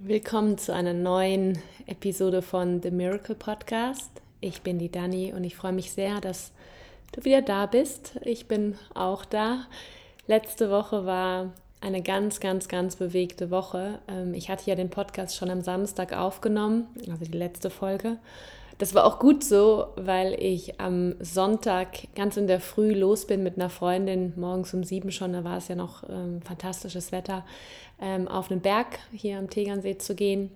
Willkommen zu einer neuen Episode von The Miracle Podcast. Ich bin die Dani und ich freue mich sehr, dass du wieder da bist. Ich bin auch da. Letzte Woche war eine ganz, ganz, ganz bewegte Woche. Ähm, ich hatte ja den Podcast schon am Samstag aufgenommen, also die letzte Folge. Das war auch gut so, weil ich am Sonntag ganz in der Früh los bin mit einer Freundin, morgens um sieben schon, da war es ja noch ähm, fantastisches Wetter, ähm, auf einen Berg hier am Tegernsee zu gehen.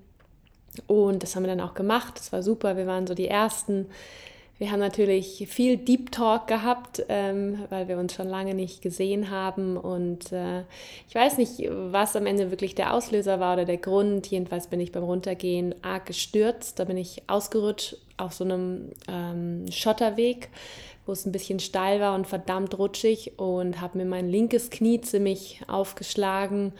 Und das haben wir dann auch gemacht. Das war super. Wir waren so die Ersten. Wir haben natürlich viel Deep Talk gehabt, ähm, weil wir uns schon lange nicht gesehen haben. Und äh, ich weiß nicht, was am Ende wirklich der Auslöser war oder der Grund. Jedenfalls bin ich beim Runtergehen arg gestürzt. Da bin ich ausgerutscht auf so einem ähm, Schotterweg, wo es ein bisschen steil war und verdammt rutschig und habe mir mein linkes Knie ziemlich aufgeschlagen.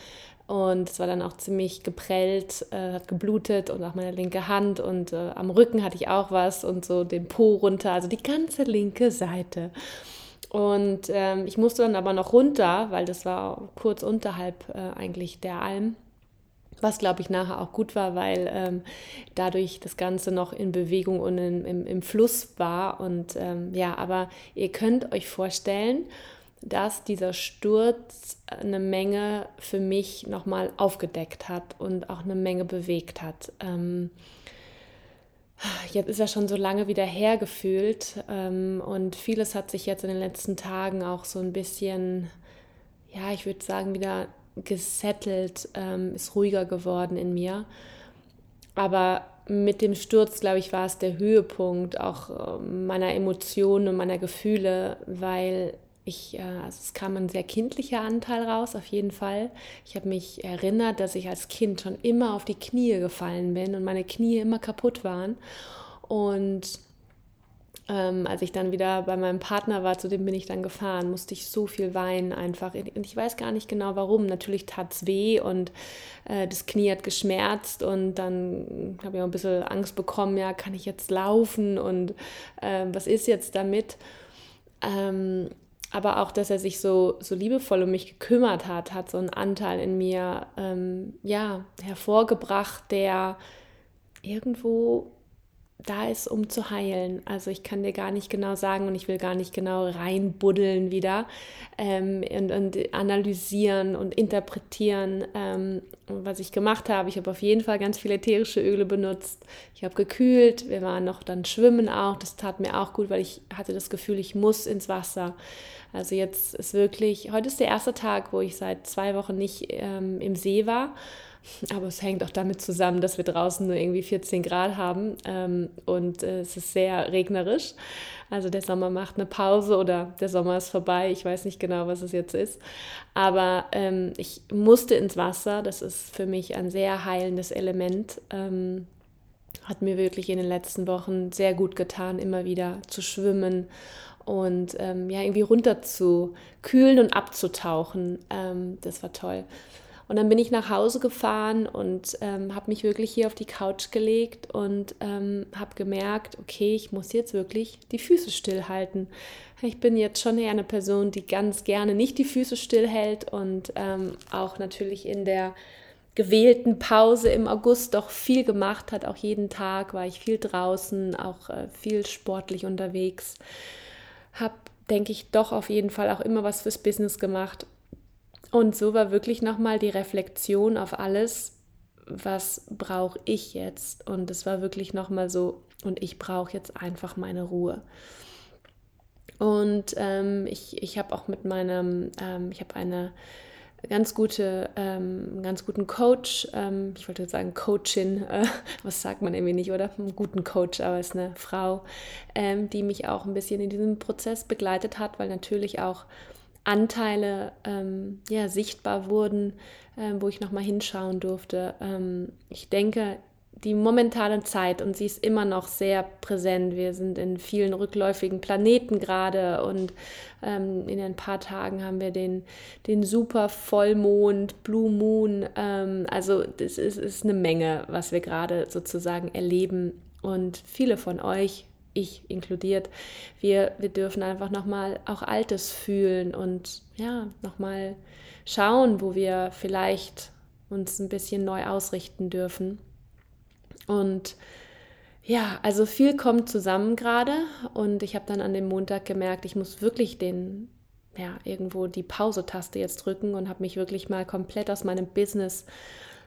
Und es war dann auch ziemlich geprellt, äh, hat geblutet und auch meine linke Hand und äh, am Rücken hatte ich auch was und so den Po runter, also die ganze linke Seite. Und ähm, ich musste dann aber noch runter, weil das war kurz unterhalb äh, eigentlich der Alm. Was, glaube ich, nachher auch gut war, weil ähm, dadurch das Ganze noch in Bewegung und in, im, im Fluss war. Und ähm, ja, aber ihr könnt euch vorstellen, dass dieser Sturz eine Menge für mich nochmal aufgedeckt hat und auch eine Menge bewegt hat. Ähm, jetzt ist er schon so lange wieder hergefühlt ähm, und vieles hat sich jetzt in den letzten Tagen auch so ein bisschen, ja, ich würde sagen, wieder gesettelt, ähm, ist ruhiger geworden in mir. Aber mit dem Sturz, glaube ich, war es der Höhepunkt auch ähm, meiner Emotionen und meiner Gefühle, weil ich, äh, also es kam ein sehr kindlicher Anteil raus, auf jeden Fall. Ich habe mich erinnert, dass ich als Kind schon immer auf die Knie gefallen bin und meine Knie immer kaputt waren. Und ähm, als ich dann wieder bei meinem Partner war, zu dem bin ich dann gefahren, musste ich so viel weinen einfach. Und ich weiß gar nicht genau warum. Natürlich tat es weh und äh, das Knie hat geschmerzt und dann habe ich auch ein bisschen Angst bekommen, ja, kann ich jetzt laufen und äh, was ist jetzt damit? Ähm, aber auch, dass er sich so, so liebevoll um mich gekümmert hat, hat so einen Anteil in mir ähm, ja, hervorgebracht, der irgendwo da ist, um zu heilen. Also ich kann dir gar nicht genau sagen und ich will gar nicht genau reinbuddeln wieder ähm, und, und, analysieren und interpretieren, ähm, was ich gemacht habe. Ich habe auf jeden Fall ganz viele ätherische Öle benutzt. Ich habe gekühlt. Wir waren noch dann schwimmen auch. Das tat mir auch gut, weil ich hatte das Gefühl, ich muss ins Wasser. Also jetzt ist wirklich, heute ist der erste Tag, wo ich seit zwei Wochen nicht ähm, im See war. Aber es hängt auch damit zusammen, dass wir draußen nur irgendwie 14 Grad haben ähm, und äh, es ist sehr regnerisch. Also der Sommer macht eine Pause oder der Sommer ist vorbei. Ich weiß nicht genau, was es jetzt ist. Aber ähm, ich musste ins Wasser. Das ist für mich ein sehr heilendes Element. Ähm, hat mir wirklich in den letzten Wochen sehr gut getan, immer wieder zu schwimmen und ähm, ja, irgendwie runter zu kühlen und abzutauchen. Ähm, das war toll. Und dann bin ich nach Hause gefahren und ähm, habe mich wirklich hier auf die Couch gelegt und ähm, habe gemerkt, okay, ich muss jetzt wirklich die Füße stillhalten. Ich bin jetzt schon eher eine Person, die ganz gerne nicht die Füße stillhält und ähm, auch natürlich in der gewählten Pause im August doch viel gemacht hat. Auch jeden Tag war ich viel draußen, auch äh, viel sportlich unterwegs. Habe, denke ich, doch auf jeden Fall auch immer was fürs Business gemacht und so war wirklich nochmal die Reflexion auf alles, was brauche ich jetzt? Und es war wirklich nochmal so, und ich brauche jetzt einfach meine Ruhe. Und ähm, ich, ich habe auch mit meinem, ähm, ich habe eine ganz gute, ähm, ganz guten Coach, ähm, ich wollte jetzt sagen Coachin, äh, was sagt man irgendwie nicht, oder? Einen guten Coach, aber es ist eine Frau, ähm, die mich auch ein bisschen in diesem Prozess begleitet hat, weil natürlich auch Anteile ähm, ja, sichtbar wurden, äh, wo ich nochmal hinschauen durfte. Ähm, ich denke, die momentane Zeit, und sie ist immer noch sehr präsent, wir sind in vielen rückläufigen Planeten gerade und ähm, in ein paar Tagen haben wir den, den super Vollmond, Blue Moon. Ähm, also das ist, ist eine Menge, was wir gerade sozusagen erleben. Und viele von euch ich inkludiert, wir, wir dürfen einfach nochmal auch Altes fühlen und ja, nochmal schauen, wo wir vielleicht uns ein bisschen neu ausrichten dürfen. Und ja, also viel kommt zusammen gerade und ich habe dann an dem Montag gemerkt, ich muss wirklich den, ja, irgendwo die Pause-Taste jetzt drücken und habe mich wirklich mal komplett aus meinem Business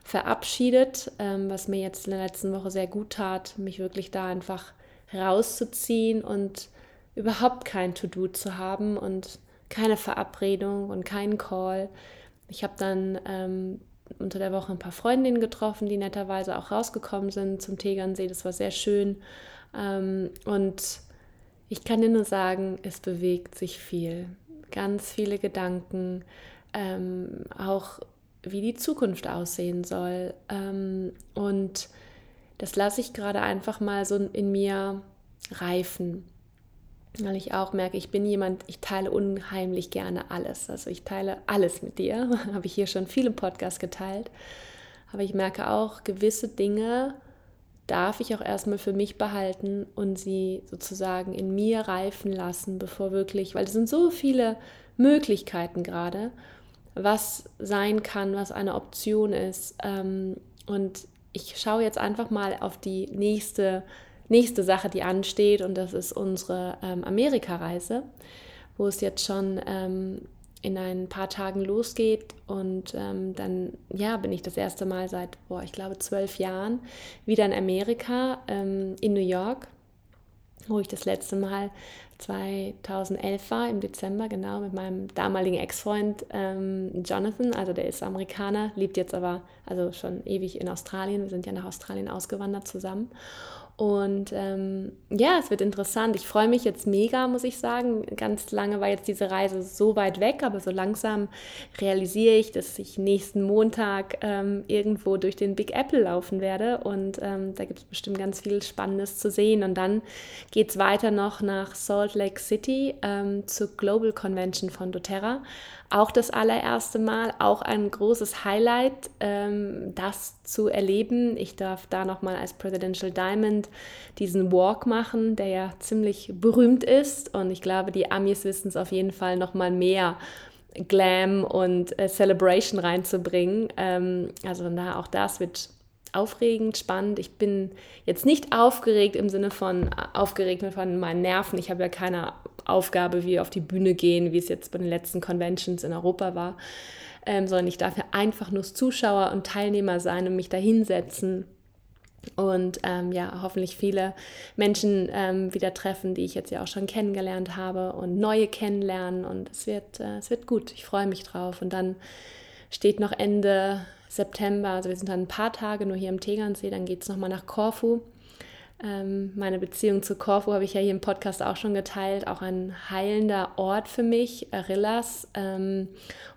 verabschiedet, ähm, was mir jetzt in der letzten Woche sehr gut tat, mich wirklich da einfach rauszuziehen und überhaupt kein To-Do zu haben und keine Verabredung und keinen Call. Ich habe dann ähm, unter der Woche ein paar Freundinnen getroffen, die netterweise auch rausgekommen sind zum Tegernsee. Das war sehr schön. Ähm, und ich kann dir nur sagen, es bewegt sich viel. Ganz viele Gedanken, ähm, auch wie die Zukunft aussehen soll. Ähm, und das lasse ich gerade einfach mal so in mir reifen weil ich auch merke, ich bin jemand, ich teile unheimlich gerne alles. Also ich teile alles mit dir, habe ich hier schon viele Podcasts geteilt. Aber ich merke auch, gewisse Dinge darf ich auch erstmal für mich behalten und sie sozusagen in mir reifen lassen, bevor wirklich, weil es sind so viele Möglichkeiten gerade, was sein kann, was eine Option ist. Ähm, und ich schaue jetzt einfach mal auf die nächste nächste Sache, die ansteht, und das ist unsere ähm, Amerika-Reise, wo es jetzt schon ähm, in ein paar Tagen losgeht. Und ähm, dann, ja, bin ich das erste Mal seit, boah, ich glaube, zwölf Jahren wieder in Amerika, ähm, in New York, wo ich das letzte Mal 2011 war, im Dezember, genau, mit meinem damaligen Ex-Freund ähm, Jonathan. Also der ist Amerikaner, lebt jetzt aber also schon ewig in Australien. Wir sind ja nach Australien ausgewandert zusammen. Und ähm, ja, es wird interessant. Ich freue mich jetzt mega, muss ich sagen. Ganz lange war jetzt diese Reise so weit weg, aber so langsam realisiere ich, dass ich nächsten Montag ähm, irgendwo durch den Big Apple laufen werde. Und ähm, da gibt es bestimmt ganz viel Spannendes zu sehen. Und dann geht es weiter noch nach Salt Lake City ähm, zur Global Convention von doTERRA auch das allererste Mal, auch ein großes Highlight, ähm, das zu erleben. Ich darf da nochmal als Presidential Diamond diesen Walk machen, der ja ziemlich berühmt ist. Und ich glaube, die Amis wissen es auf jeden Fall nochmal mehr. Glam und äh, Celebration reinzubringen. Ähm, also von daher auch das wird aufregend, spannend. Ich bin jetzt nicht aufgeregt im Sinne von aufgeregt von meinen Nerven. Ich habe ja keine Aufgabe wie auf die Bühne gehen, wie es jetzt bei den letzten Conventions in Europa war, ähm, sondern ich darf ja einfach nur Zuschauer und Teilnehmer sein und mich da hinsetzen und ähm, ja, hoffentlich viele Menschen ähm, wieder treffen, die ich jetzt ja auch schon kennengelernt habe und neue kennenlernen und es wird, äh, es wird gut. Ich freue mich drauf und dann steht noch Ende September, also wir sind dann ein paar Tage nur hier im Tegernsee, dann geht es nochmal nach Korfu. Ähm, meine Beziehung zu Korfu habe ich ja hier im Podcast auch schon geteilt, auch ein heilender Ort für mich, Arillas. Ähm,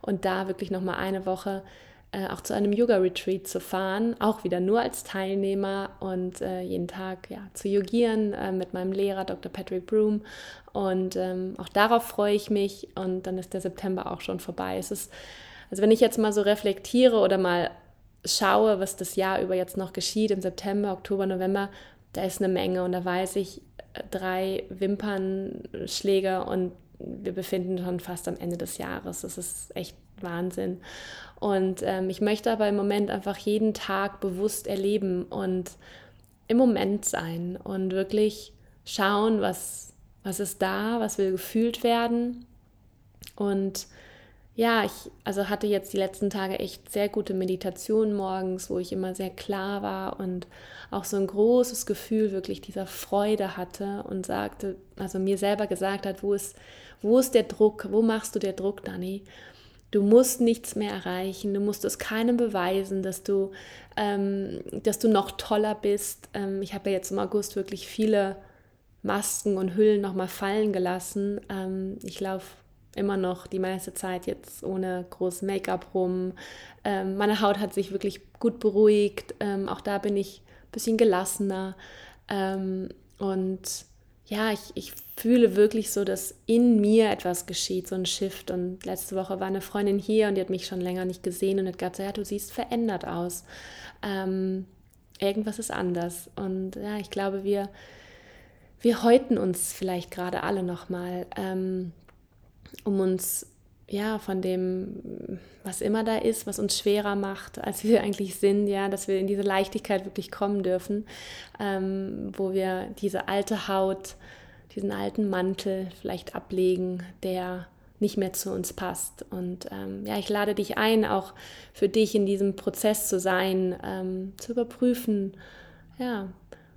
und da wirklich nochmal eine Woche äh, auch zu einem Yoga-Retreat zu fahren, auch wieder nur als Teilnehmer und äh, jeden Tag ja, zu yogieren äh, mit meinem Lehrer Dr. Patrick Broom. Und ähm, auch darauf freue ich mich und dann ist der September auch schon vorbei. Es ist also wenn ich jetzt mal so reflektiere oder mal schaue, was das Jahr über jetzt noch geschieht, im September, Oktober, November, da ist eine Menge und da weiß ich, äh, drei Wimpernschläge und wir befinden schon fast am Ende des Jahres. Das ist echt Wahnsinn. Und ähm, ich möchte aber im Moment einfach jeden Tag bewusst erleben und im Moment sein und wirklich schauen, was, was ist da, was will gefühlt werden und ja, ich also hatte jetzt die letzten Tage echt sehr gute Meditation morgens, wo ich immer sehr klar war und auch so ein großes Gefühl wirklich dieser Freude hatte und sagte, also mir selber gesagt hat, wo ist, wo ist der Druck, wo machst du der Druck, Dani? Du musst nichts mehr erreichen, du musst es keinem beweisen, dass du, ähm, dass du noch toller bist. Ähm, ich habe ja jetzt im August wirklich viele Masken und Hüllen nochmal fallen gelassen. Ähm, ich laufe immer noch die meiste Zeit jetzt ohne groß Make-up rum. Ähm, meine Haut hat sich wirklich gut beruhigt. Ähm, auch da bin ich bisschen gelassener. Ähm, und ja, ich, ich fühle wirklich so, dass in mir etwas geschieht, so ein Shift. Und letzte Woche war eine Freundin hier und die hat mich schon länger nicht gesehen und hat gesagt, ja, du siehst verändert aus. Ähm, irgendwas ist anders. Und ja, ich glaube, wir, wir häuten uns vielleicht gerade alle nochmal. Ähm, um uns ja, von dem, was immer da ist, was uns schwerer macht, als wir eigentlich sind, ja, dass wir in diese Leichtigkeit wirklich kommen dürfen, ähm, wo wir diese alte Haut, diesen alten Mantel vielleicht ablegen, der nicht mehr zu uns passt. Und ähm, ja, ich lade dich ein, auch für dich in diesem Prozess zu sein, ähm, zu überprüfen, ja,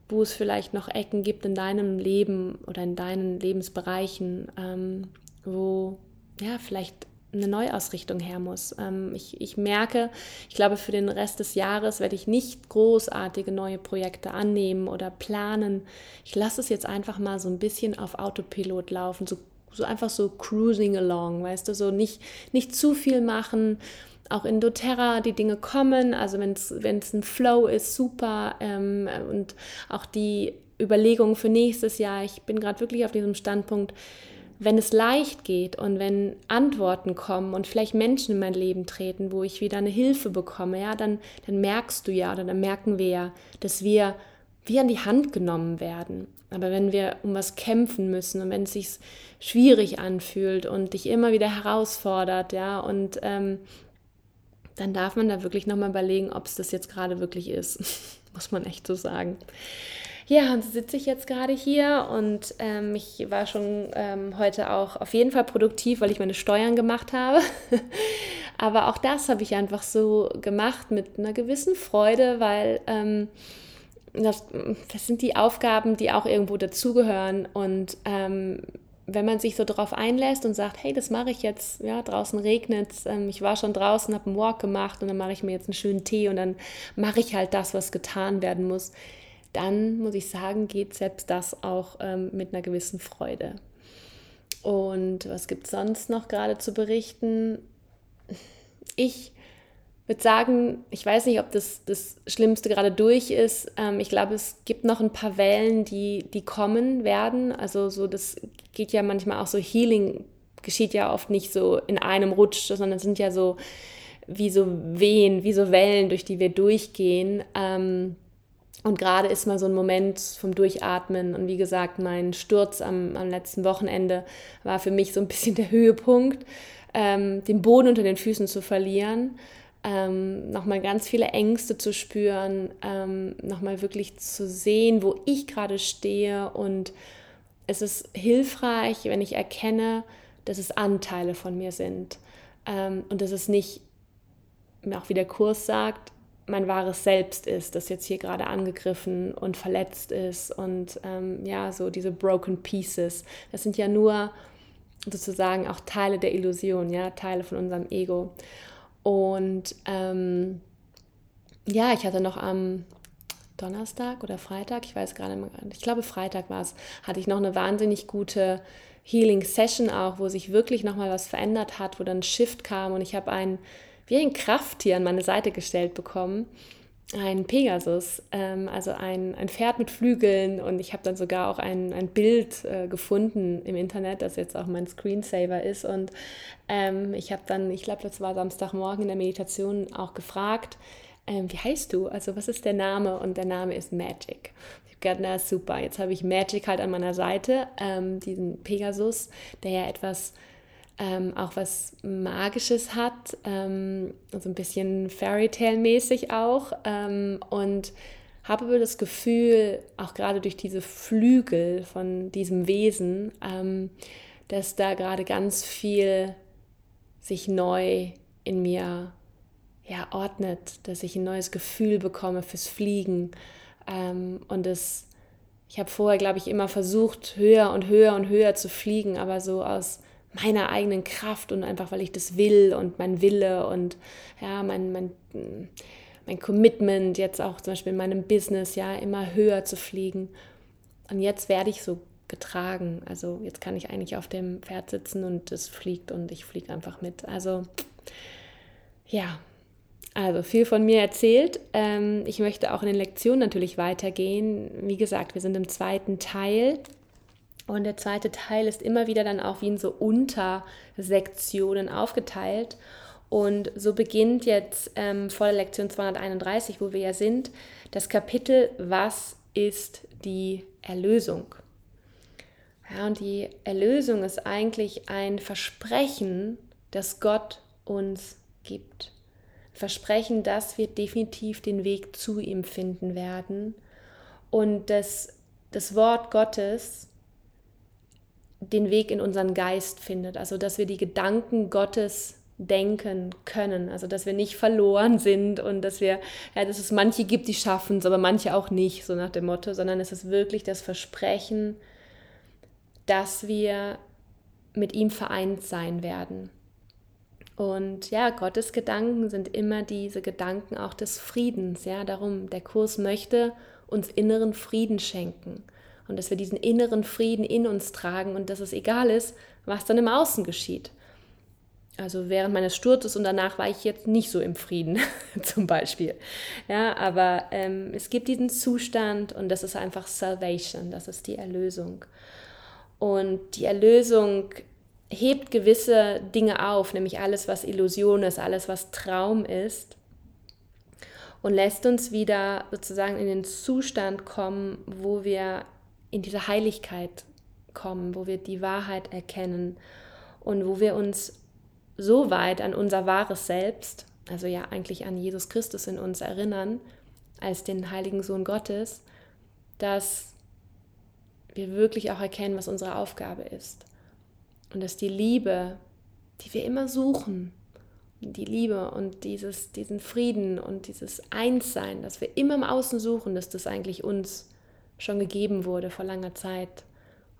wo es vielleicht noch Ecken gibt in deinem Leben oder in deinen Lebensbereichen, ähm, wo ja vielleicht eine Neuausrichtung her muss. Ähm, ich, ich merke, ich glaube, für den Rest des Jahres werde ich nicht großartige neue Projekte annehmen oder planen. Ich lasse es jetzt einfach mal so ein bisschen auf Autopilot laufen, so, so einfach so cruising along, weißt du, so nicht, nicht zu viel machen. Auch in doTERRA die Dinge kommen, also wenn es ein Flow ist, super. Ähm, und auch die Überlegungen für nächstes Jahr, ich bin gerade wirklich auf diesem Standpunkt, wenn es leicht geht und wenn Antworten kommen und vielleicht Menschen in mein Leben treten, wo ich wieder eine Hilfe bekomme, ja, dann, dann merkst du ja oder dann merken wir ja, dass wir wie an die Hand genommen werden. Aber wenn wir um was kämpfen müssen und wenn es sich schwierig anfühlt und dich immer wieder herausfordert, ja, und ähm, dann darf man da wirklich nochmal überlegen, ob es das jetzt gerade wirklich ist. Muss man echt so sagen. Ja, und so sitze ich jetzt gerade hier und ähm, ich war schon ähm, heute auch auf jeden Fall produktiv, weil ich meine Steuern gemacht habe. Aber auch das habe ich einfach so gemacht mit einer gewissen Freude, weil ähm, das, das, sind die Aufgaben, die auch irgendwo dazugehören. Und ähm, wenn man sich so darauf einlässt und sagt, hey, das mache ich jetzt, ja, draußen regnet es, ähm, ich war schon draußen, habe einen Walk gemacht und dann mache ich mir jetzt einen schönen Tee und dann mache ich halt das, was getan werden muss dann muss ich sagen, geht selbst das auch ähm, mit einer gewissen Freude. Und was gibt es sonst noch gerade zu berichten? Ich würde sagen, ich weiß nicht, ob das das Schlimmste gerade durch ist. Ähm, ich glaube, es gibt noch ein paar Wellen, die, die kommen werden. Also so, das geht ja manchmal auch so, Healing geschieht ja oft nicht so in einem Rutsch, sondern es sind ja so wie so Wehen, wie so Wellen, durch die wir durchgehen. Ähm, und gerade ist mal so ein Moment vom Durchatmen. Und wie gesagt, mein Sturz am, am letzten Wochenende war für mich so ein bisschen der Höhepunkt, ähm, den Boden unter den Füßen zu verlieren, ähm, nochmal ganz viele Ängste zu spüren, ähm, nochmal wirklich zu sehen, wo ich gerade stehe. Und es ist hilfreich, wenn ich erkenne, dass es Anteile von mir sind. Ähm, und dass es nicht, auch wie der Kurs sagt, mein wahres Selbst ist, das jetzt hier gerade angegriffen und verletzt ist und ähm, ja, so diese broken pieces. Das sind ja nur sozusagen auch Teile der Illusion, ja, Teile von unserem Ego. Und ähm, ja, ich hatte noch am Donnerstag oder Freitag, ich weiß gerade, ich glaube Freitag war es, hatte ich noch eine wahnsinnig gute Healing Session auch, wo sich wirklich nochmal was verändert hat, wo dann ein Shift kam und ich habe einen wie ein Krafttier an meine Seite gestellt bekommen. Ein Pegasus, ähm, also ein, ein Pferd mit Flügeln. Und ich habe dann sogar auch ein, ein Bild äh, gefunden im Internet, das jetzt auch mein Screensaver ist. Und ähm, ich habe dann, ich glaube, das war Samstagmorgen in der Meditation auch gefragt, ähm, wie heißt du? Also was ist der Name? Und der Name ist Magic. Ich habe gedacht, na super, jetzt habe ich Magic halt an meiner Seite, ähm, diesen Pegasus, der ja etwas ähm, auch was Magisches hat, ähm, so ein bisschen Fairytale-mäßig auch. Ähm, und habe aber das Gefühl, auch gerade durch diese Flügel von diesem Wesen, ähm, dass da gerade ganz viel sich neu in mir ja, ordnet, dass ich ein neues Gefühl bekomme fürs Fliegen. Ähm, und das, ich habe vorher, glaube ich, immer versucht, höher und höher und höher zu fliegen, aber so aus meiner eigenen Kraft und einfach, weil ich das will und mein Wille und ja, mein, mein, mein Commitment jetzt auch zum Beispiel in meinem Business, ja, immer höher zu fliegen. Und jetzt werde ich so getragen. Also jetzt kann ich eigentlich auf dem Pferd sitzen und es fliegt und ich fliege einfach mit. Also ja, also viel von mir erzählt. Ähm, ich möchte auch in den Lektionen natürlich weitergehen. Wie gesagt, wir sind im zweiten Teil und der zweite Teil ist immer wieder dann auch wie in so Untersektionen aufgeteilt. Und so beginnt jetzt ähm, vor der Lektion 231, wo wir ja sind, das Kapitel Was ist die Erlösung? Ja, und die Erlösung ist eigentlich ein Versprechen das Gott uns gibt. Versprechen, dass wir definitiv den Weg zu ihm finden werden und dass das Wort Gottes den Weg in unseren Geist findet. Also dass wir die Gedanken Gottes denken können. Also dass wir nicht verloren sind und dass wir, ja, dass es manche gibt, die schaffen es, aber manche auch nicht, so nach dem Motto, sondern es ist wirklich das Versprechen, dass wir mit ihm vereint sein werden. Und ja, Gottes Gedanken sind immer diese Gedanken auch des Friedens. Ja, darum, der Kurs möchte uns inneren Frieden schenken. Und dass wir diesen inneren Frieden in uns tragen und dass es egal ist, was dann im Außen geschieht. Also während meines Sturzes und danach war ich jetzt nicht so im Frieden, zum Beispiel. Ja, aber ähm, es gibt diesen Zustand und das ist einfach Salvation, das ist die Erlösung. Und die Erlösung hebt gewisse Dinge auf, nämlich alles, was Illusion ist, alles, was Traum ist, und lässt uns wieder sozusagen in den Zustand kommen, wo wir in diese Heiligkeit kommen, wo wir die Wahrheit erkennen und wo wir uns so weit an unser wahres Selbst, also ja eigentlich an Jesus Christus in uns erinnern, als den heiligen Sohn Gottes, dass wir wirklich auch erkennen, was unsere Aufgabe ist. Und dass die Liebe, die wir immer suchen, die Liebe und dieses, diesen Frieden und dieses Einssein, das wir immer im Außen suchen, dass das eigentlich uns schon gegeben wurde vor langer Zeit.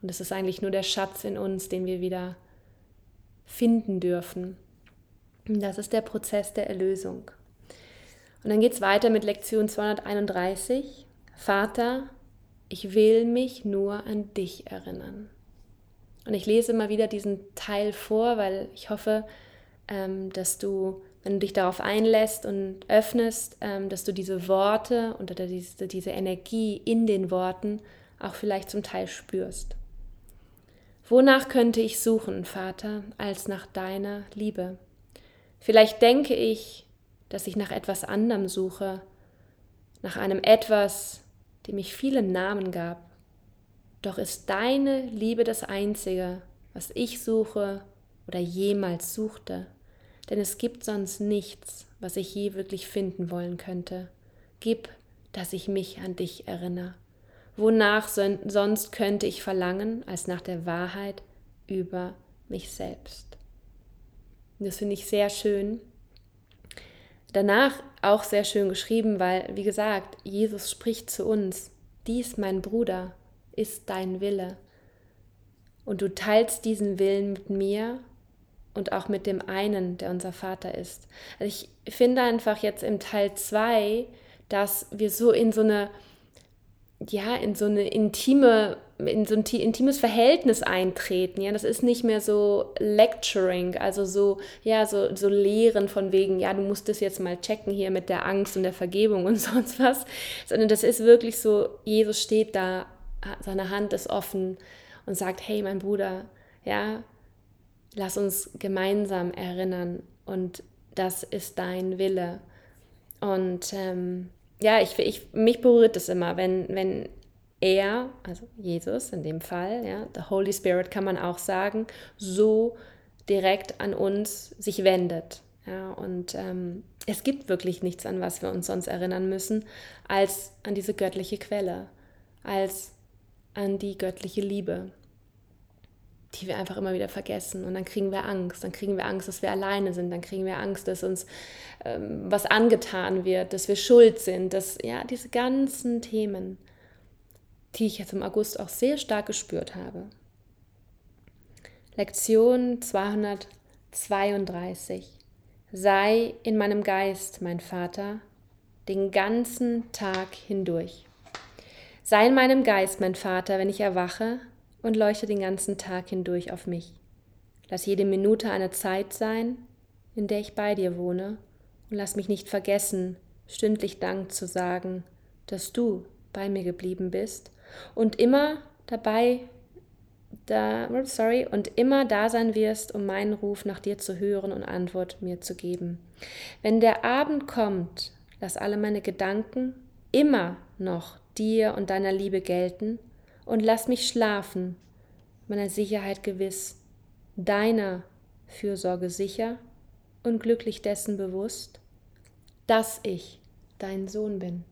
Und es ist eigentlich nur der Schatz in uns, den wir wieder finden dürfen. Das ist der Prozess der Erlösung. Und dann geht es weiter mit Lektion 231. Vater, ich will mich nur an dich erinnern. Und ich lese immer wieder diesen Teil vor, weil ich hoffe, ähm, dass du, wenn du dich darauf einlässt und öffnest, ähm, dass du diese Worte und diese, diese Energie in den Worten auch vielleicht zum Teil spürst. Wonach könnte ich suchen, Vater, als nach deiner Liebe? Vielleicht denke ich, dass ich nach etwas anderem suche, nach einem etwas, dem ich viele Namen gab. Doch ist deine Liebe das Einzige, was ich suche oder jemals suchte denn es gibt sonst nichts, was ich je wirklich finden wollen könnte. Gib, dass ich mich an dich erinnere. Wonach sonst könnte ich verlangen, als nach der Wahrheit über mich selbst? das finde ich sehr schön. Danach auch sehr schön geschrieben, weil, wie gesagt, Jesus spricht zu uns, dies, mein Bruder, ist dein Wille. Und du teilst diesen Willen mit mir und auch mit dem einen, der unser Vater ist. Also ich finde einfach jetzt im Teil 2, dass wir so in so eine, ja, in so eine intime, in so ein intimes Verhältnis eintreten. Ja, das ist nicht mehr so lecturing, also so, ja, so, so Lehren von wegen, ja, du musst das jetzt mal checken hier mit der Angst und der Vergebung und sonst was, sondern das ist wirklich so, Jesus steht da, seine Hand ist offen und sagt, hey, mein Bruder, ja, lass uns gemeinsam erinnern und das ist dein Wille. Und ähm, ja, ich, ich, mich berührt es immer, wenn, wenn er, also Jesus in dem Fall, ja, the Holy Spirit kann man auch sagen, so direkt an uns sich wendet. Ja, und ähm, es gibt wirklich nichts, an was wir uns sonst erinnern müssen, als an diese göttliche Quelle, als an die göttliche Liebe die wir einfach immer wieder vergessen. Und dann kriegen wir Angst. Dann kriegen wir Angst, dass wir alleine sind. Dann kriegen wir Angst, dass uns ähm, was angetan wird, dass wir schuld sind. Dass, ja, diese ganzen Themen, die ich jetzt im August auch sehr stark gespürt habe. Lektion 232. Sei in meinem Geist, mein Vater, den ganzen Tag hindurch. Sei in meinem Geist, mein Vater, wenn ich erwache und leuchte den ganzen Tag hindurch auf mich. Lass jede Minute eine Zeit sein, in der ich bei dir wohne, und lass mich nicht vergessen, stündlich Dank zu sagen, dass du bei mir geblieben bist und immer dabei da, sorry, und immer da sein wirst, um meinen Ruf nach dir zu hören und Antwort mir zu geben. Wenn der Abend kommt, lass alle meine Gedanken immer noch dir und deiner Liebe gelten und lass mich schlafen, meiner Sicherheit gewiss, deiner Fürsorge sicher und glücklich dessen bewusst, dass ich dein Sohn bin.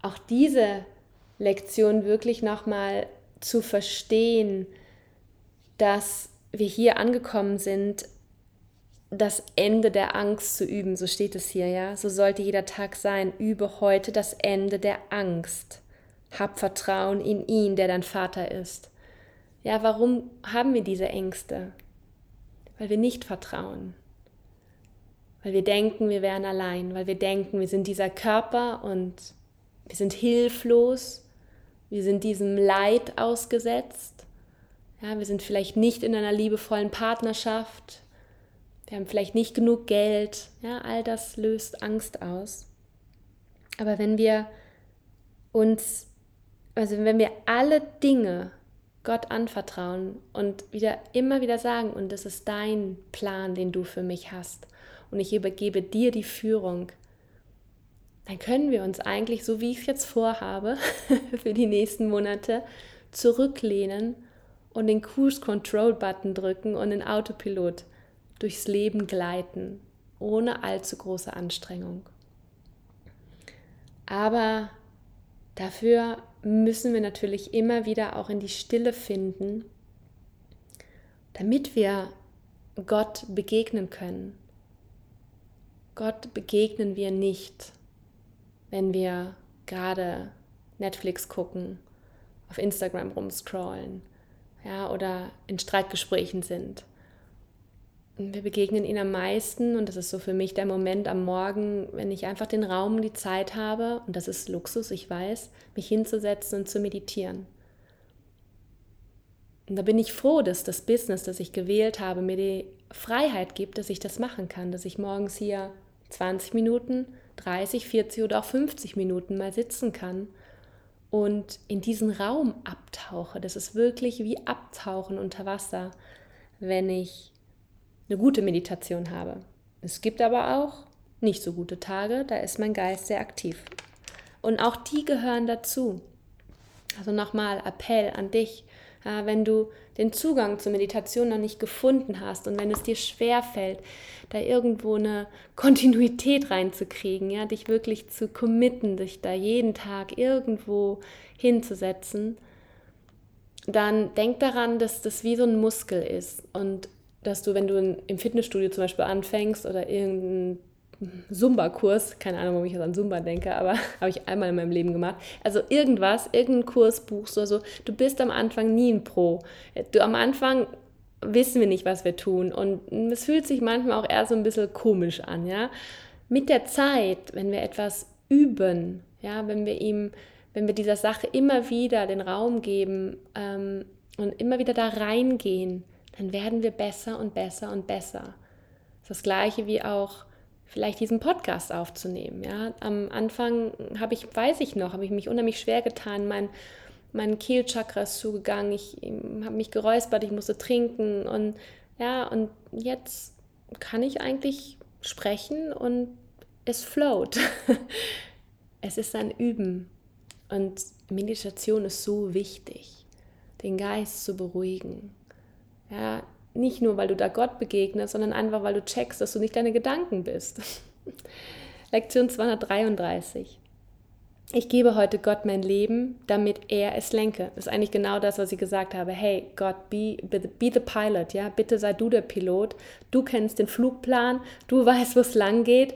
Auch diese Lektion wirklich nochmal zu verstehen, dass wir hier angekommen sind, das Ende der Angst zu üben, so steht es hier, ja. So sollte jeder Tag sein. Übe heute das Ende der Angst. Hab Vertrauen in ihn, der dein Vater ist. Ja, warum haben wir diese Ängste? Weil wir nicht vertrauen. Weil wir denken, wir wären allein, weil wir denken, wir sind dieser Körper und wir sind hilflos, wir sind diesem Leid ausgesetzt. Ja, wir sind vielleicht nicht in einer liebevollen Partnerschaft, wir haben vielleicht nicht genug Geld, ja, all das löst Angst aus. Aber wenn wir uns, also wenn wir alle Dinge Gott anvertrauen und wieder immer wieder sagen, und das ist dein Plan, den du für mich hast, und ich übergebe dir die Führung, dann können wir uns eigentlich, so wie ich es jetzt vorhabe, für die nächsten Monate zurücklehnen und den Cruise Control Button drücken und den Autopilot durchs Leben gleiten, ohne allzu große Anstrengung. Aber dafür müssen wir natürlich immer wieder auch in die Stille finden, damit wir Gott begegnen können. Gott begegnen wir nicht, wenn wir gerade Netflix gucken, auf Instagram rumscrollen, ja, oder in Streitgesprächen sind wir begegnen ihn am meisten und das ist so für mich der Moment am Morgen, wenn ich einfach den Raum die Zeit habe, und das ist Luxus, ich weiß, mich hinzusetzen und zu meditieren. Und da bin ich froh, dass das Business, das ich gewählt habe, mir die Freiheit gibt, dass ich das machen kann, dass ich morgens hier 20 Minuten, 30, 40 oder auch 50 Minuten mal sitzen kann und in diesen Raum abtauche. Das ist wirklich wie Abtauchen unter Wasser, wenn ich eine gute Meditation habe. Es gibt aber auch nicht so gute Tage, da ist mein Geist sehr aktiv. Und auch die gehören dazu. Also nochmal Appell an dich, wenn du den Zugang zur Meditation noch nicht gefunden hast und wenn es dir schwer fällt, da irgendwo eine Kontinuität reinzukriegen, ja, dich wirklich zu committen, dich da jeden Tag irgendwo hinzusetzen, dann denk daran, dass das wie so ein Muskel ist und dass du, wenn du im Fitnessstudio zum Beispiel anfängst oder irgendeinen Zumba-Kurs, keine Ahnung, warum ich jetzt an Zumba denke, aber habe ich einmal in meinem Leben gemacht. Also irgendwas, irgendeinen Kurs buchst oder so. Du bist am Anfang nie ein Pro. Du am Anfang wissen wir nicht, was wir tun und es fühlt sich manchmal auch eher so ein bisschen komisch an, ja. Mit der Zeit, wenn wir etwas üben, ja, wenn wir ihm, wenn wir dieser Sache immer wieder den Raum geben ähm, und immer wieder da reingehen, dann werden wir besser und besser und besser. Das gleiche wie auch vielleicht diesen Podcast aufzunehmen. Ja? Am Anfang habe ich, weiß ich noch, habe ich mich unheimlich schwer getan, mein, mein Kehlchakra ist zugegangen, ich habe mich geräuspert, ich musste trinken und ja, und jetzt kann ich eigentlich sprechen und es float. es ist ein Üben und Meditation ist so wichtig, den Geist zu beruhigen, ja, nicht nur, weil du da Gott begegnest, sondern einfach, weil du checkst, dass du nicht deine Gedanken bist. Lektion 233. Ich gebe heute Gott mein Leben, damit er es lenke. Das ist eigentlich genau das, was ich gesagt habe. Hey, Gott, be, be the pilot, ja? Bitte sei du der Pilot. Du kennst den Flugplan, du weißt, wo es lang geht.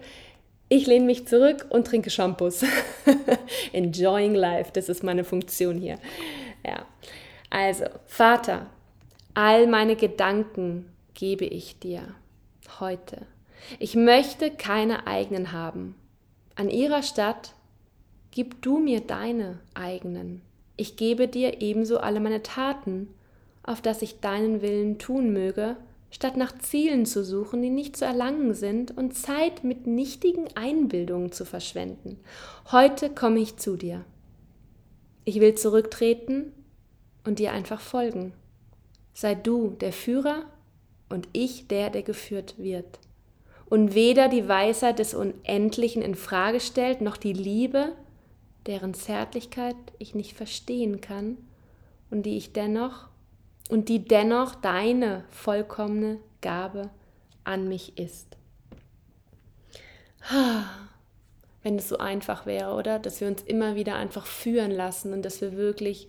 Ich lehne mich zurück und trinke Shampoos. Enjoying life, das ist meine Funktion hier. Ja. Also, Vater, All meine Gedanken gebe ich dir heute. Ich möchte keine eigenen haben. An ihrer Stadt gib du mir deine eigenen. Ich gebe dir ebenso alle meine Taten, auf dass ich deinen Willen tun möge, statt nach Zielen zu suchen, die nicht zu erlangen sind und Zeit mit nichtigen Einbildungen zu verschwenden. Heute komme ich zu dir. Ich will zurücktreten und dir einfach folgen. Sei du der Führer und ich der, der geführt wird. Und weder die Weisheit des Unendlichen in Frage stellt, noch die Liebe, deren Zärtlichkeit ich nicht verstehen kann und die ich dennoch und die dennoch deine vollkommene Gabe an mich ist. Wenn es so einfach wäre, oder? Dass wir uns immer wieder einfach führen lassen und dass wir wirklich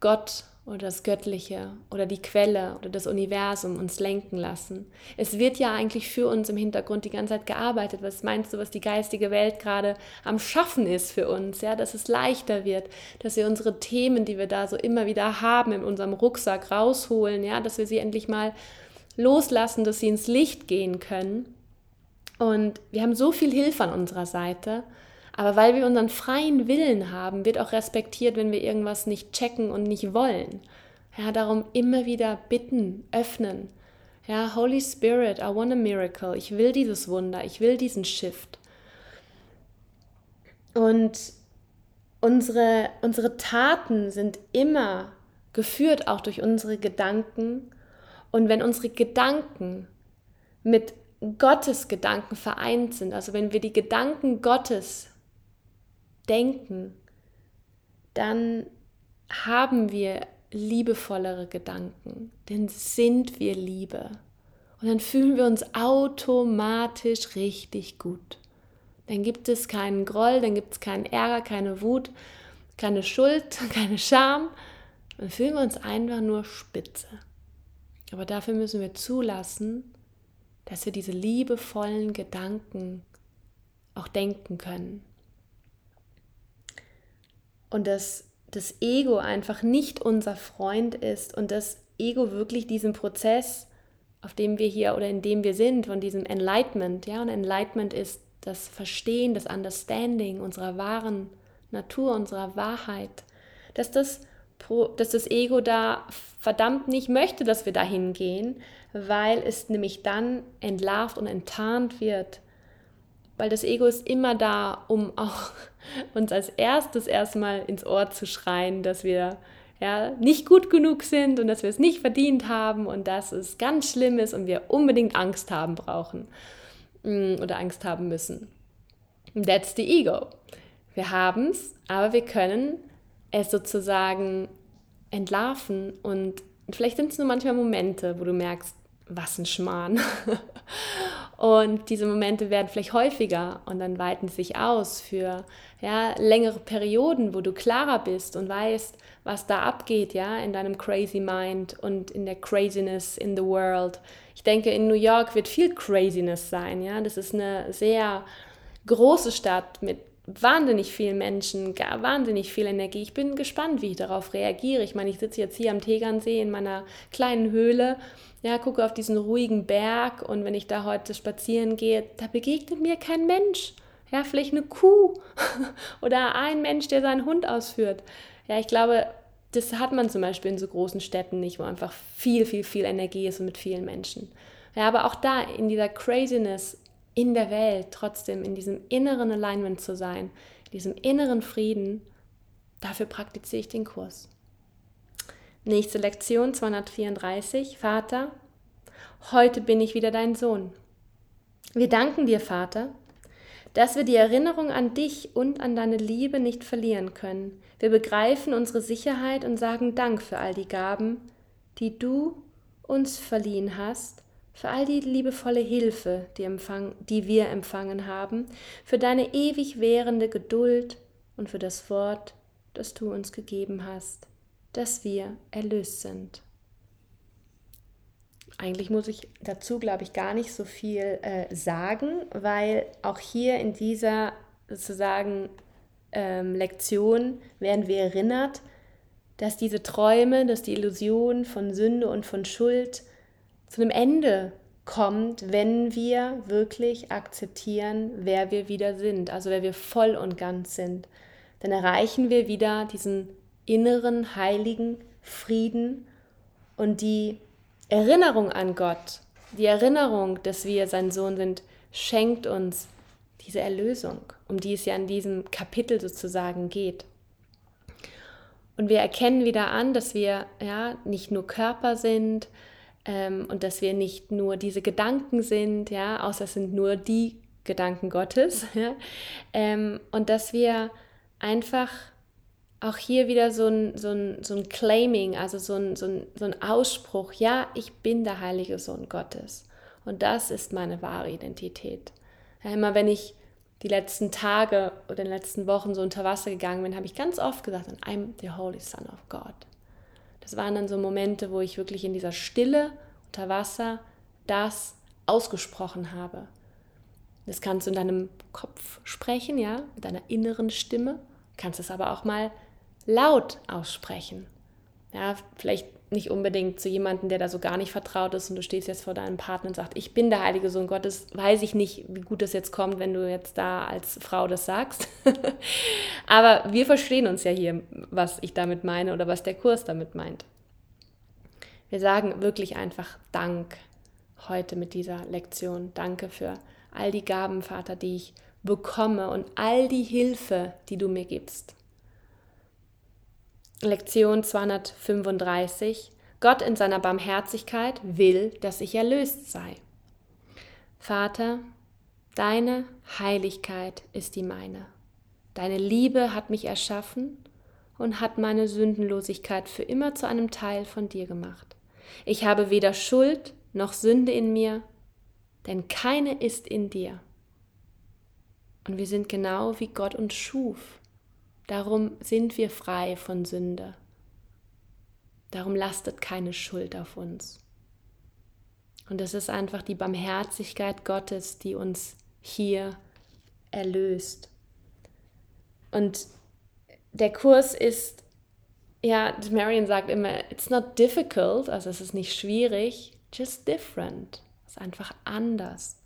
Gott oder das Göttliche oder die Quelle oder das Universum uns lenken lassen. Es wird ja eigentlich für uns im Hintergrund die ganze Zeit gearbeitet. Was meinst du, was die geistige Welt gerade am Schaffen ist für uns? Ja, dass es leichter wird, dass wir unsere Themen, die wir da so immer wieder haben, in unserem Rucksack rausholen, ja, dass wir sie endlich mal loslassen, dass sie ins Licht gehen können. Und wir haben so viel Hilfe an unserer Seite. Aber weil wir unseren freien Willen haben, wird auch respektiert, wenn wir irgendwas nicht checken und nicht wollen. Ja, darum immer wieder bitten, öffnen. Ja, Holy Spirit, I want a miracle. Ich will dieses Wunder, ich will diesen Shift. Und unsere, unsere Taten sind immer geführt auch durch unsere Gedanken. Und wenn unsere Gedanken mit Gottes Gedanken vereint sind, also wenn wir die Gedanken Gottes denken, dann haben wir liebevollere Gedanken, dann sind wir Liebe und dann fühlen wir uns automatisch richtig gut. Dann gibt es keinen Groll, dann gibt es keinen Ärger, keine Wut, keine Schuld, keine Scham. Dann fühlen wir uns einfach nur spitze. Aber dafür müssen wir zulassen, dass wir diese liebevollen Gedanken auch denken können und dass das Ego einfach nicht unser Freund ist und das Ego wirklich diesen Prozess, auf dem wir hier oder in dem wir sind, von diesem Enlightenment, ja, und Enlightenment ist das Verstehen, das Understanding unserer wahren Natur, unserer Wahrheit, dass das, dass das Ego da verdammt nicht möchte, dass wir dahin gehen, weil es nämlich dann entlarvt und enttarnt wird weil das Ego ist immer da, um auch uns als erstes erstmal ins Ohr zu schreien, dass wir ja, nicht gut genug sind und dass wir es nicht verdient haben und dass es ganz schlimm ist und wir unbedingt Angst haben brauchen mm, oder Angst haben müssen. That's the ego. Wir haben es, aber wir können es sozusagen entlarven und vielleicht sind es nur manchmal Momente, wo du merkst, was ein Schmarrn. Und diese Momente werden vielleicht häufiger und dann weiten sich aus für ja, längere Perioden, wo du klarer bist und weißt, was da abgeht, ja, in deinem crazy mind und in der craziness in the world. Ich denke, in New York wird viel craziness sein, ja. Das ist eine sehr große Stadt mit wahnsinnig vielen Menschen, gar wahnsinnig viel Energie. Ich bin gespannt, wie ich darauf reagiere. Ich meine, ich sitze jetzt hier am Tegernsee in meiner kleinen Höhle, ja, gucke auf diesen ruhigen Berg und wenn ich da heute spazieren gehe, da begegnet mir kein Mensch. Ja, vielleicht eine Kuh oder ein Mensch, der seinen Hund ausführt. Ja, ich glaube, das hat man zum Beispiel in so großen Städten nicht, wo einfach viel, viel, viel Energie ist und mit vielen Menschen. Ja, aber auch da in dieser Craziness in der Welt trotzdem in diesem inneren Alignment zu sein, in diesem inneren Frieden, dafür praktiziere ich den Kurs. Nächste Lektion 234. Vater, heute bin ich wieder dein Sohn. Wir danken dir, Vater, dass wir die Erinnerung an dich und an deine Liebe nicht verlieren können. Wir begreifen unsere Sicherheit und sagen Dank für all die Gaben, die du uns verliehen hast für all die liebevolle Hilfe, die, empfang, die wir empfangen haben, für deine ewig währende Geduld und für das Wort, das du uns gegeben hast, dass wir erlöst sind. Eigentlich muss ich dazu, glaube ich, gar nicht so viel äh, sagen, weil auch hier in dieser sozusagen ähm, Lektion werden wir erinnert, dass diese Träume, dass die Illusion von Sünde und von Schuld, zu einem Ende kommt, wenn wir wirklich akzeptieren, wer wir wieder sind, also wer wir voll und ganz sind. Dann erreichen wir wieder diesen inneren heiligen Frieden und die Erinnerung an Gott, die Erinnerung, dass wir sein Sohn sind, schenkt uns diese Erlösung, um die es ja in diesem Kapitel sozusagen geht. Und wir erkennen wieder an, dass wir ja nicht nur Körper sind, ähm, und dass wir nicht nur diese Gedanken sind, ja, außer es sind nur die Gedanken Gottes, ja, ähm, und dass wir einfach auch hier wieder so ein, so ein, so ein Claiming, also so ein, so, ein, so ein Ausspruch, ja, ich bin der heilige Sohn Gottes. Und das ist meine wahre Identität. Ja, immer wenn ich die letzten Tage oder in den letzten Wochen so unter Wasser gegangen bin, habe ich ganz oft gesagt, I'm the Holy Son of God. Das waren dann so Momente, wo ich wirklich in dieser Stille unter Wasser das ausgesprochen habe. Das kannst du in deinem Kopf sprechen, ja, mit deiner inneren Stimme. Kannst es aber auch mal laut aussprechen. Ja, vielleicht nicht unbedingt zu jemandem, der da so gar nicht vertraut ist und du stehst jetzt vor deinem Partner und sagst, ich bin der heilige Sohn Gottes, weiß ich nicht, wie gut das jetzt kommt, wenn du jetzt da als Frau das sagst. Aber wir verstehen uns ja hier, was ich damit meine oder was der Kurs damit meint. Wir sagen wirklich einfach Dank heute mit dieser Lektion. Danke für all die Gaben, Vater, die ich bekomme und all die Hilfe, die du mir gibst. Lektion 235. Gott in seiner Barmherzigkeit will, dass ich erlöst sei. Vater, deine Heiligkeit ist die meine. Deine Liebe hat mich erschaffen und hat meine Sündenlosigkeit für immer zu einem Teil von dir gemacht. Ich habe weder Schuld noch Sünde in mir, denn keine ist in dir. Und wir sind genau wie Gott uns schuf. Darum sind wir frei von Sünde. Darum lastet keine Schuld auf uns. Und es ist einfach die Barmherzigkeit Gottes, die uns hier erlöst. Und der Kurs ist, ja, Marion sagt immer, it's not difficult, also es ist nicht schwierig, just different. Es ist einfach anders.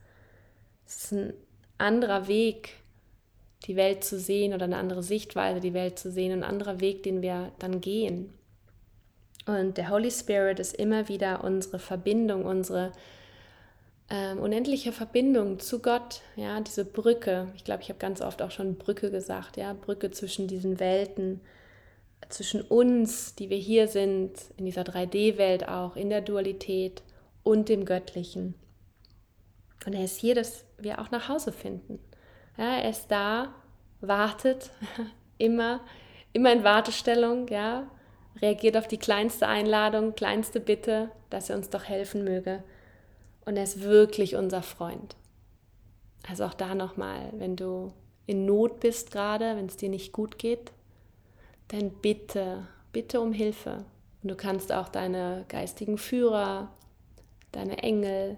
Es ist ein anderer Weg, die Welt zu sehen oder eine andere Sichtweise, die Welt zu sehen, ein anderer Weg, den wir dann gehen. Und der Holy Spirit ist immer wieder unsere Verbindung, unsere ähm, unendliche Verbindung zu Gott, ja, diese Brücke. Ich glaube, ich habe ganz oft auch schon Brücke gesagt, ja, Brücke zwischen diesen Welten, zwischen uns, die wir hier sind, in dieser 3D-Welt auch, in der Dualität und dem Göttlichen. Und er ist hier, dass wir auch nach Hause finden. Ja, er ist da, wartet, immer, immer in Wartestellung, ja, reagiert auf die kleinste Einladung, kleinste Bitte, dass er uns doch helfen möge. Und er ist wirklich unser Freund. Also auch da nochmal, wenn du in Not bist gerade, wenn es dir nicht gut geht, dann bitte, bitte um Hilfe. Und du kannst auch deine geistigen Führer, deine Engel,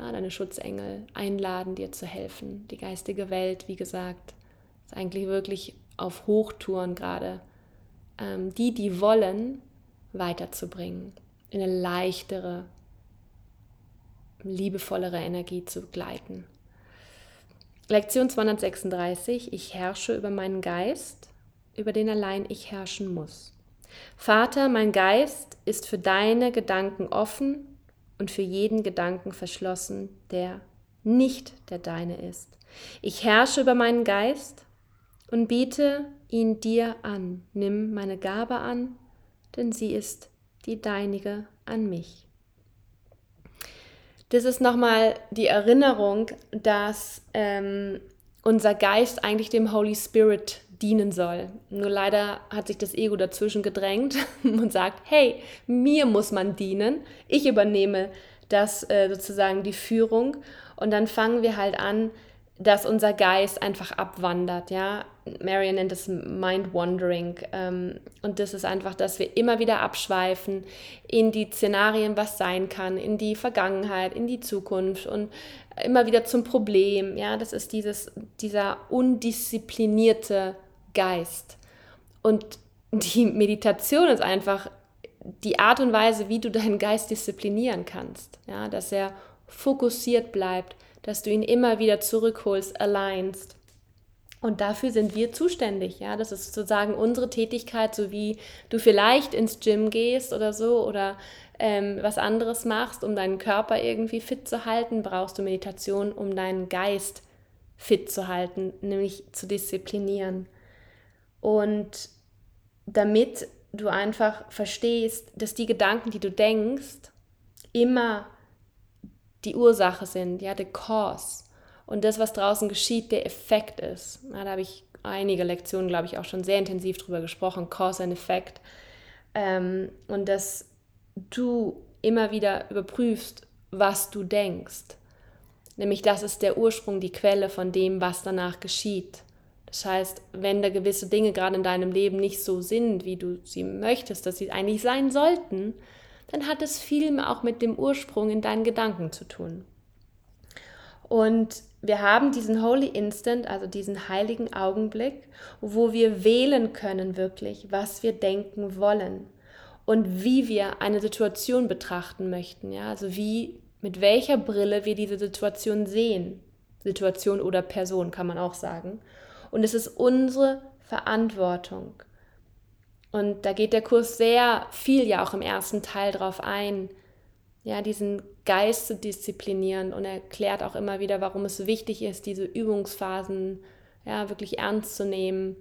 ja, deine Schutzengel einladen, dir zu helfen. Die geistige Welt, wie gesagt, ist eigentlich wirklich auf Hochtouren gerade ähm, die, die wollen, weiterzubringen, in eine leichtere, liebevollere Energie zu gleiten. Lektion 236. Ich herrsche über meinen Geist, über den allein ich herrschen muss. Vater, mein Geist ist für deine Gedanken offen und für jeden Gedanken verschlossen, der nicht der deine ist. Ich herrsche über meinen Geist und biete ihn dir an. Nimm meine Gabe an, denn sie ist die deinige an mich. Das ist nochmal die Erinnerung, dass ähm, unser Geist eigentlich dem Holy Spirit dienen soll. Nur leider hat sich das Ego dazwischen gedrängt und sagt, hey, mir muss man dienen, ich übernehme das äh, sozusagen die Führung und dann fangen wir halt an, dass unser Geist einfach abwandert, ja. Marion nennt es Mind-Wandering. Ähm, und das ist einfach, dass wir immer wieder abschweifen in die Szenarien, was sein kann, in die Vergangenheit, in die Zukunft und immer wieder zum Problem. Ja, das ist dieses, dieser undisziplinierte Geist. Und die Meditation ist einfach die Art und Weise, wie du deinen Geist disziplinieren kannst. Ja, dass er fokussiert bleibt, dass du ihn immer wieder zurückholst, alignst. Und dafür sind wir zuständig. Ja, das ist sozusagen unsere Tätigkeit, so wie du vielleicht ins Gym gehst oder so oder ähm, was anderes machst, um deinen Körper irgendwie fit zu halten, brauchst du Meditation, um deinen Geist fit zu halten, nämlich zu disziplinieren. Und damit du einfach verstehst, dass die Gedanken, die du denkst, immer die Ursache sind, ja, the cause. und das, was draußen geschieht, der Effekt ist. Ja, da habe ich einige Lektionen, glaube ich, auch schon sehr intensiv drüber gesprochen, Cause and Effect. Ähm, und dass du immer wieder überprüfst, was du denkst. Nämlich das ist der Ursprung, die Quelle von dem, was danach geschieht. Das heißt, wenn da gewisse Dinge gerade in deinem Leben nicht so sind, wie du sie möchtest, dass sie eigentlich sein sollten, dann hat es viel auch mit dem Ursprung in deinen Gedanken zu tun. Und wir haben diesen Holy Instant, also diesen heiligen Augenblick, wo wir wählen können wirklich, was wir denken wollen und wie wir eine Situation betrachten möchten. Ja? Also wie, mit welcher Brille wir diese Situation sehen. Situation oder Person kann man auch sagen. Und es ist unsere Verantwortung. Und da geht der Kurs sehr viel ja auch im ersten Teil drauf ein, ja, diesen Geist zu disziplinieren und erklärt auch immer wieder, warum es wichtig ist, diese Übungsphasen ja, wirklich ernst zu nehmen.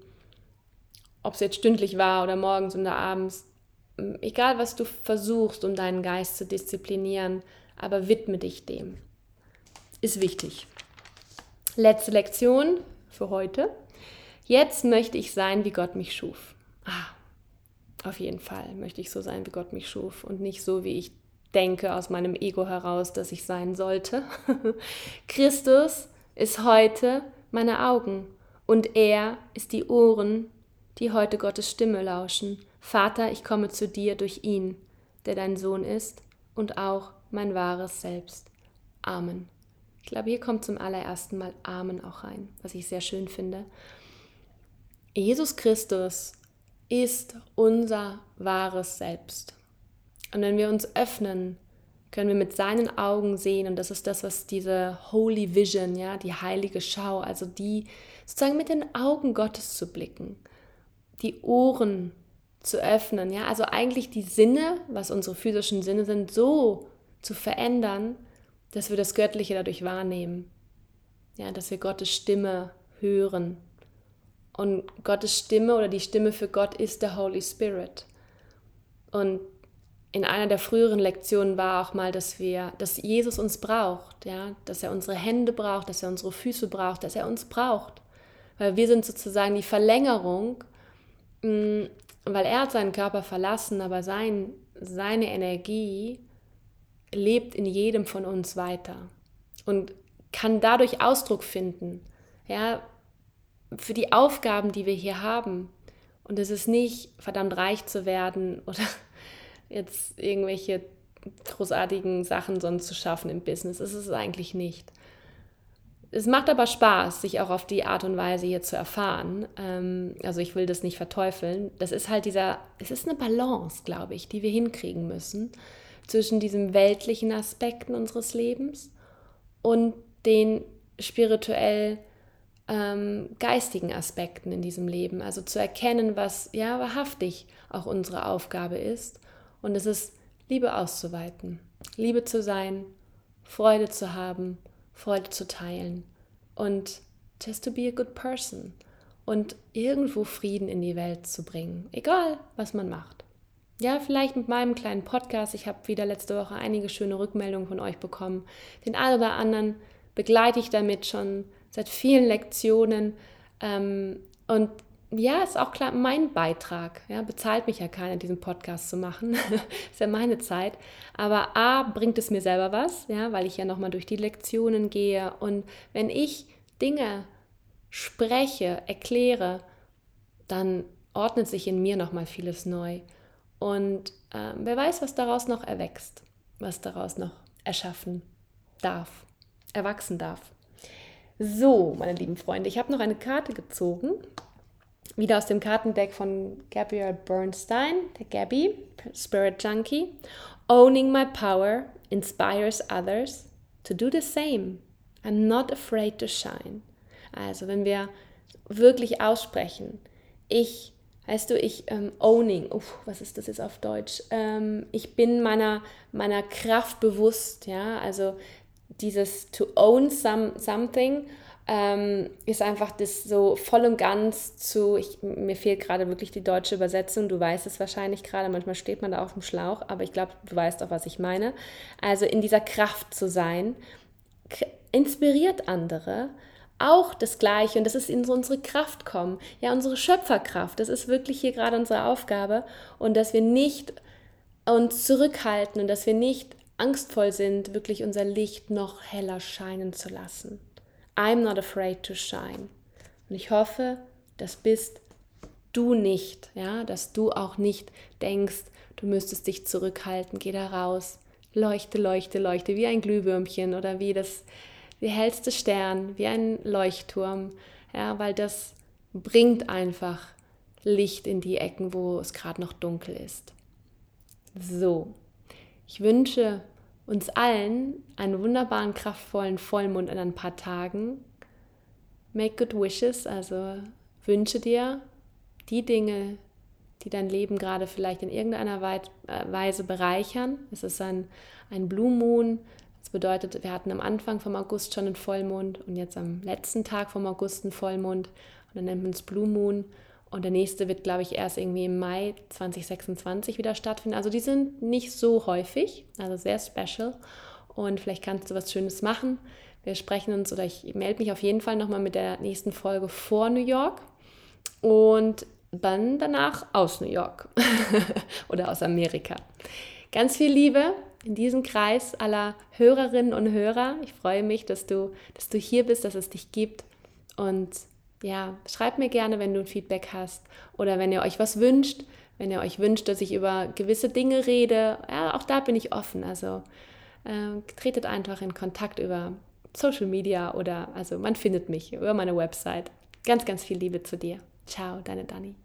Ob es jetzt stündlich war oder morgens oder abends. Egal, was du versuchst, um deinen Geist zu disziplinieren, aber widme dich dem. Ist wichtig. Letzte Lektion für heute. Jetzt möchte ich sein, wie Gott mich schuf. Ah, auf jeden Fall möchte ich so sein, wie Gott mich schuf und nicht so, wie ich denke aus meinem Ego heraus, dass ich sein sollte. Christus ist heute meine Augen und er ist die Ohren, die heute Gottes Stimme lauschen. Vater, ich komme zu dir durch ihn, der dein Sohn ist und auch mein wahres Selbst. Amen. Ich glaube, hier kommt zum allerersten Mal Amen auch rein, was ich sehr schön finde. Jesus Christus ist unser wahres Selbst. Und wenn wir uns öffnen, können wir mit seinen Augen sehen, und das ist das, was diese Holy Vision, ja, die heilige Schau, also die sozusagen mit den Augen Gottes zu blicken, die Ohren zu öffnen, ja, also eigentlich die Sinne, was unsere physischen Sinne sind, so zu verändern, dass wir das Göttliche dadurch wahrnehmen. Ja, dass wir Gottes Stimme hören. Und Gottes Stimme oder die Stimme für Gott ist der Holy Spirit. Und in einer der früheren Lektionen war auch mal, dass wir, dass Jesus uns braucht, ja, dass er unsere Hände braucht, dass er unsere Füße braucht, dass er uns braucht, weil wir sind sozusagen die Verlängerung, mm, weil er hat seinen Körper verlassen, aber sein, seine Energie lebt in jedem von uns weiter und kann dadurch Ausdruck finden, ja, für die Aufgaben, die wir hier haben. Und es ist nicht verdammt reich zu werden oder jetzt irgendwelche großartigen Sachen sonst zu schaffen im Business. Das ist es eigentlich nicht. Es macht aber Spaß, sich auch auf die Art und Weise hier zu erfahren. Ähm, also ich will das nicht verteufeln. Das ist halt dieser, es ist eine Balance, glaube ich, die wir hinkriegen müssen zwischen diesen weltlichen Aspekten unseres Lebens und den spirituell ähm, geistigen Aspekten in diesem Leben. Also zu erkennen, was ja wahrhaftig auch unsere Aufgabe ist und es ist Liebe auszuweiten, Liebe zu sein, Freude zu haben, Freude zu teilen und just to be a good person und irgendwo Frieden in die Welt zu bringen, egal was man macht. Ja, vielleicht mit meinem kleinen Podcast. Ich habe wieder letzte Woche einige schöne Rückmeldungen von euch bekommen. Den einen oder anderen begleite ich damit schon seit vielen Lektionen. Ähm, und ja, ist auch klar mein Beitrag. Ja, bezahlt mich ja keiner, diesen Podcast zu machen. ist ja meine Zeit. Aber A, bringt es mir selber was, ja, weil ich ja nochmal durch die Lektionen gehe. Und wenn ich Dinge spreche, erkläre, dann ordnet sich in mir nochmal vieles neu. Und äh, wer weiß, was daraus noch erwächst, was daraus noch erschaffen darf, erwachsen darf. So, meine lieben Freunde, ich habe noch eine Karte gezogen wieder aus dem Kartendeck von Gabrielle Bernstein, der Gabby, Spirit Junkie. Owning my power inspires others to do the same. I'm not afraid to shine. Also, wenn wir wirklich aussprechen, ich, weißt du, ich ähm, owning, uff, was ist das jetzt auf Deutsch? Ähm, ich bin meiner, meiner Kraft bewusst, ja, also dieses to own some, something ähm, ist einfach das so voll und ganz zu, ich, mir fehlt gerade wirklich die deutsche Übersetzung, du weißt es wahrscheinlich gerade, manchmal steht man da auf dem Schlauch, aber ich glaube, du weißt auch, was ich meine. Also in dieser Kraft zu sein, inspiriert andere auch das Gleiche und das ist in unsere Kraft kommen, ja, unsere Schöpferkraft. Das ist wirklich hier gerade unsere Aufgabe und dass wir nicht uns zurückhalten und dass wir nicht angstvoll sind, wirklich unser Licht noch heller scheinen zu lassen. I'm not afraid to shine. Und ich hoffe, das bist du nicht, ja, dass du auch nicht denkst, du müsstest dich zurückhalten, geh da raus, leuchte, leuchte, leuchte, wie ein Glühwürmchen oder wie das wie hellste Stern, wie ein Leuchtturm, ja, weil das bringt einfach Licht in die Ecken, wo es gerade noch dunkel ist. So, ich wünsche uns allen einen wunderbaren, kraftvollen Vollmond in ein paar Tagen. Make good wishes, also wünsche dir die Dinge, die dein Leben gerade vielleicht in irgendeiner äh, Weise bereichern. Es ist ein, ein Blue Moon. Das bedeutet, wir hatten am Anfang vom August schon einen Vollmond und jetzt am letzten Tag vom August einen Vollmond. Und dann nennt man es Blue Moon. Und der nächste wird, glaube ich, erst irgendwie im Mai 2026 wieder stattfinden. Also die sind nicht so häufig, also sehr special. Und vielleicht kannst du was Schönes machen. Wir sprechen uns oder ich melde mich auf jeden Fall nochmal mit der nächsten Folge vor New York. Und dann danach aus New York oder aus Amerika. Ganz viel Liebe in diesem Kreis aller Hörerinnen und Hörer. Ich freue mich, dass du, dass du hier bist, dass es dich gibt. Und ja, schreibt mir gerne, wenn du ein Feedback hast oder wenn ihr euch was wünscht, wenn ihr euch wünscht, dass ich über gewisse Dinge rede. Ja, auch da bin ich offen. Also äh, tretet einfach in Kontakt über Social Media oder also man findet mich über meine Website. Ganz, ganz viel Liebe zu dir. Ciao, deine Dani.